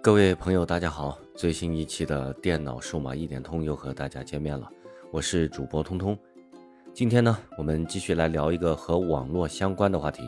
各位朋友，大家好！最新一期的电脑数码一点通又和大家见面了，我是主播通通。今天呢，我们继续来聊一个和网络相关的话题。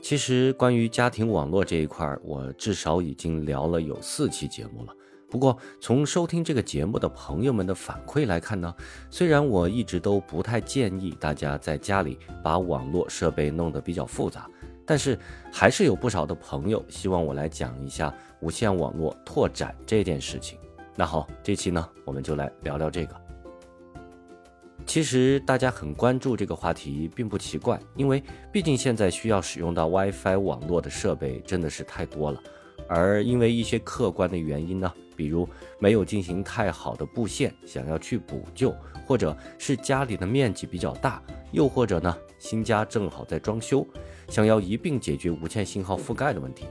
其实，关于家庭网络这一块，我至少已经聊了有四期节目了。不过，从收听这个节目的朋友们的反馈来看呢，虽然我一直都不太建议大家在家里把网络设备弄得比较复杂。但是还是有不少的朋友希望我来讲一下无线网络拓展这件事情。那好，这期呢我们就来聊聊这个。其实大家很关注这个话题并不奇怪，因为毕竟现在需要使用到 WiFi 网络的设备真的是太多了。而因为一些客观的原因呢，比如没有进行太好的布线，想要去补救，或者是家里的面积比较大，又或者呢新家正好在装修。想要一并解决无线信号覆盖的问题，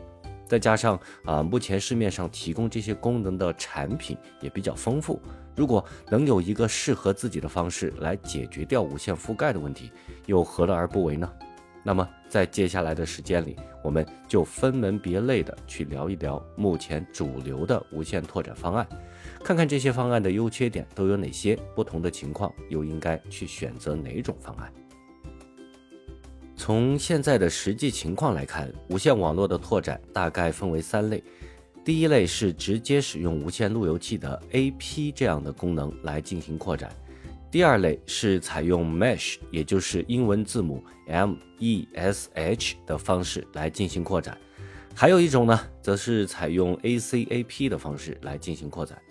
再加上啊，目前市面上提供这些功能的产品也比较丰富。如果能有一个适合自己的方式来解决掉无线覆盖的问题，又何乐而不为呢？那么在接下来的时间里，我们就分门别类的去聊一聊目前主流的无线拓展方案，看看这些方案的优缺点都有哪些，不同的情况又应该去选择哪种方案。从现在的实际情况来看，无线网络的拓展大概分为三类。第一类是直接使用无线路由器的 AP 这样的功能来进行扩展；第二类是采用 Mesh，也就是英文字母 M E S H 的方式来进行扩展；还有一种呢，则是采用 ACAP 的方式来进行扩展。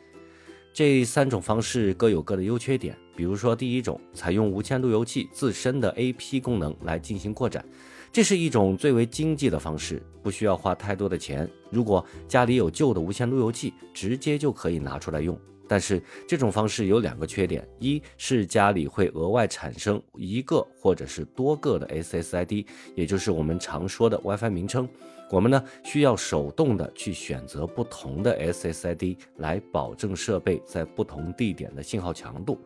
这三种方式各有各的优缺点。比如说，第一种采用无线路由器自身的 AP 功能来进行扩展，这是一种最为经济的方式，不需要花太多的钱。如果家里有旧的无线路由器，直接就可以拿出来用。但是这种方式有两个缺点：一是家里会额外产生一个或者是多个的 SSID，也就是我们常说的 WiFi 名称。我们呢需要手动的去选择不同的 SSID 来保证设备在不同地点的信号强度。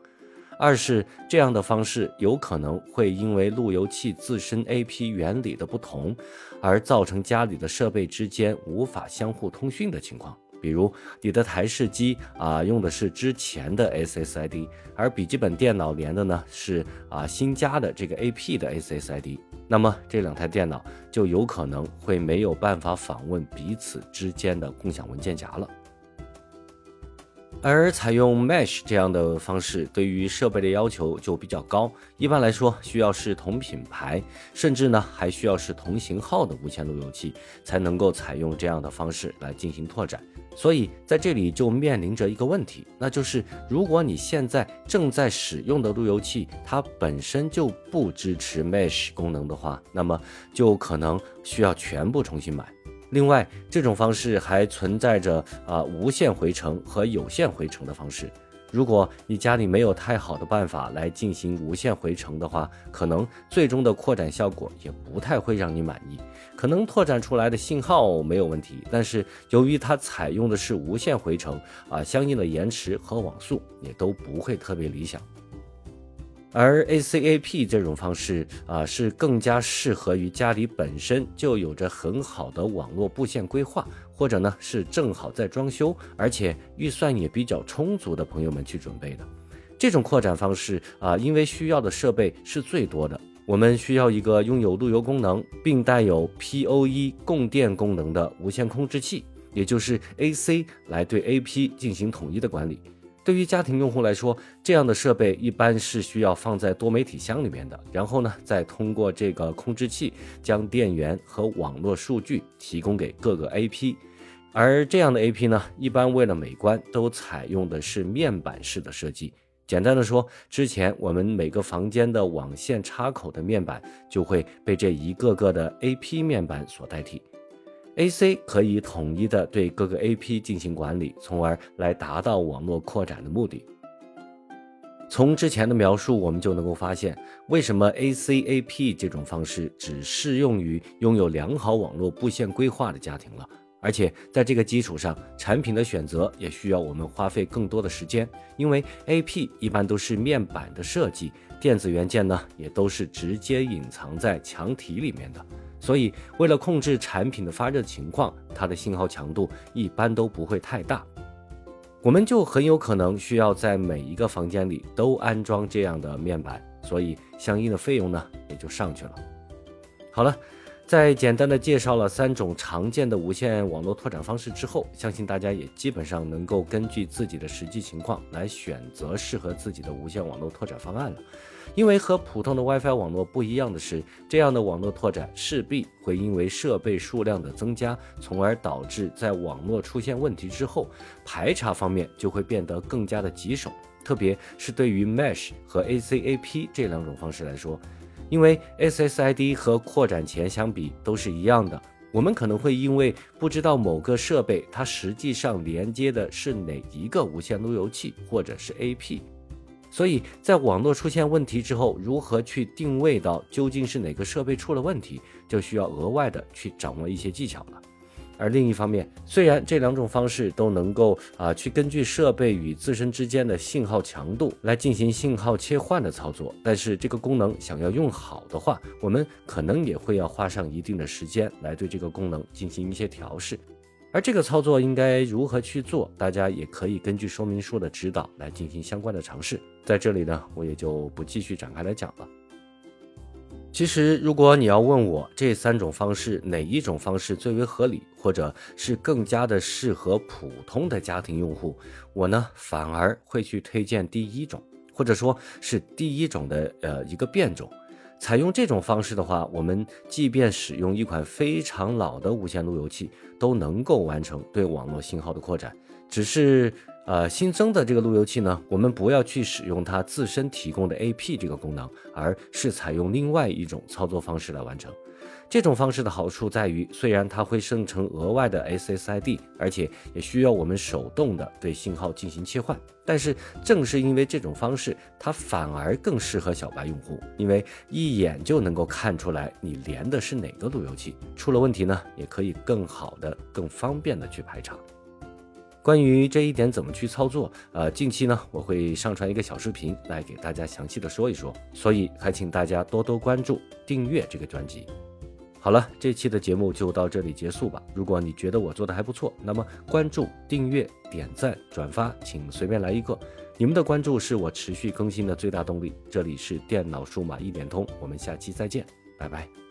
二是这样的方式有可能会因为路由器自身 AP 原理的不同，而造成家里的设备之间无法相互通讯的情况。比如你的台式机啊用的是之前的 SSID，而笔记本电脑连的呢是啊新加的这个 AP 的 SSID。那么这两台电脑就有可能会没有办法访问彼此之间的共享文件夹了。而采用 Mesh 这样的方式，对于设备的要求就比较高。一般来说，需要是同品牌，甚至呢还需要是同型号的无线路由器，才能够采用这样的方式来进行拓展。所以在这里就面临着一个问题，那就是如果你现在正在使用的路由器它本身就不支持 Mesh 功能的话，那么就可能需要全部重新买。另外，这种方式还存在着啊无线回程和有线回程的方式。如果你家里没有太好的办法来进行无线回程的话，可能最终的扩展效果也不太会让你满意。可能拓展出来的信号没有问题，但是由于它采用的是无线回程啊，相应的延迟和网速也都不会特别理想。而 ACAP 这种方式啊，是更加适合于家里本身就有着很好的网络布线规划，或者呢是正好在装修，而且预算也比较充足的朋友们去准备的。这种扩展方式啊，因为需要的设备是最多的，我们需要一个拥有路由功能并带有 PoE 供电功能的无线控制器，也就是 AC 来对 AP 进行统一的管理。对于家庭用户来说，这样的设备一般是需要放在多媒体箱里面的，然后呢，再通过这个控制器将电源和网络数据提供给各个 AP。而这样的 AP 呢，一般为了美观，都采用的是面板式的设计。简单的说，之前我们每个房间的网线插口的面板就会被这一个个的 AP 面板所代替。AC 可以统一的对各个 AP 进行管理，从而来达到网络扩展的目的。从之前的描述，我们就能够发现，为什么 ACAP 这种方式只适用于拥有良好网络布线规划的家庭了。而且在这个基础上，产品的选择也需要我们花费更多的时间，因为 AP 一般都是面板的设计，电子元件呢也都是直接隐藏在墙体里面的。所以为了控制产品的发热情况，它的信号强度一般都不会太大。我们就很有可能需要在每一个房间里都安装这样的面板，所以相应的费用呢也就上去了。好了。在简单的介绍了三种常见的无线网络拓展方式之后，相信大家也基本上能够根据自己的实际情况来选择适合自己的无线网络拓展方案了。因为和普通的 WiFi 网络不一样的是，这样的网络拓展势必会因为设备数量的增加，从而导致在网络出现问题之后，排查方面就会变得更加的棘手，特别是对于 Mesh 和 ACAP 这两种方式来说。因为 SSID 和扩展前相比都是一样的，我们可能会因为不知道某个设备它实际上连接的是哪一个无线路由器或者是 AP，所以在网络出现问题之后，如何去定位到究竟是哪个设备出了问题，就需要额外的去掌握一些技巧了。而另一方面，虽然这两种方式都能够啊去根据设备与自身之间的信号强度来进行信号切换的操作，但是这个功能想要用好的话，我们可能也会要花上一定的时间来对这个功能进行一些调试。而这个操作应该如何去做，大家也可以根据说明书的指导来进行相关的尝试。在这里呢，我也就不继续展开来讲了。其实，如果你要问我这三种方式哪一种方式最为合理，或者是更加的适合普通的家庭用户，我呢反而会去推荐第一种，或者说是第一种的呃一个变种。采用这种方式的话，我们即便使用一款非常老的无线路由器，都能够完成对网络信号的扩展，只是。呃，新增的这个路由器呢，我们不要去使用它自身提供的 AP 这个功能，而是采用另外一种操作方式来完成。这种方式的好处在于，虽然它会生成额外的 SSID，而且也需要我们手动的对信号进行切换，但是正是因为这种方式，它反而更适合小白用户，因为一眼就能够看出来你连的是哪个路由器，出了问题呢，也可以更好的、更方便的去排查。关于这一点怎么去操作，呃，近期呢我会上传一个小视频来给大家详细的说一说，所以还请大家多多关注、订阅这个专辑。好了，这期的节目就到这里结束吧。如果你觉得我做的还不错，那么关注、订阅、点赞、转发，请随便来一个。你们的关注是我持续更新的最大动力。这里是电脑数码一点通，我们下期再见，拜拜。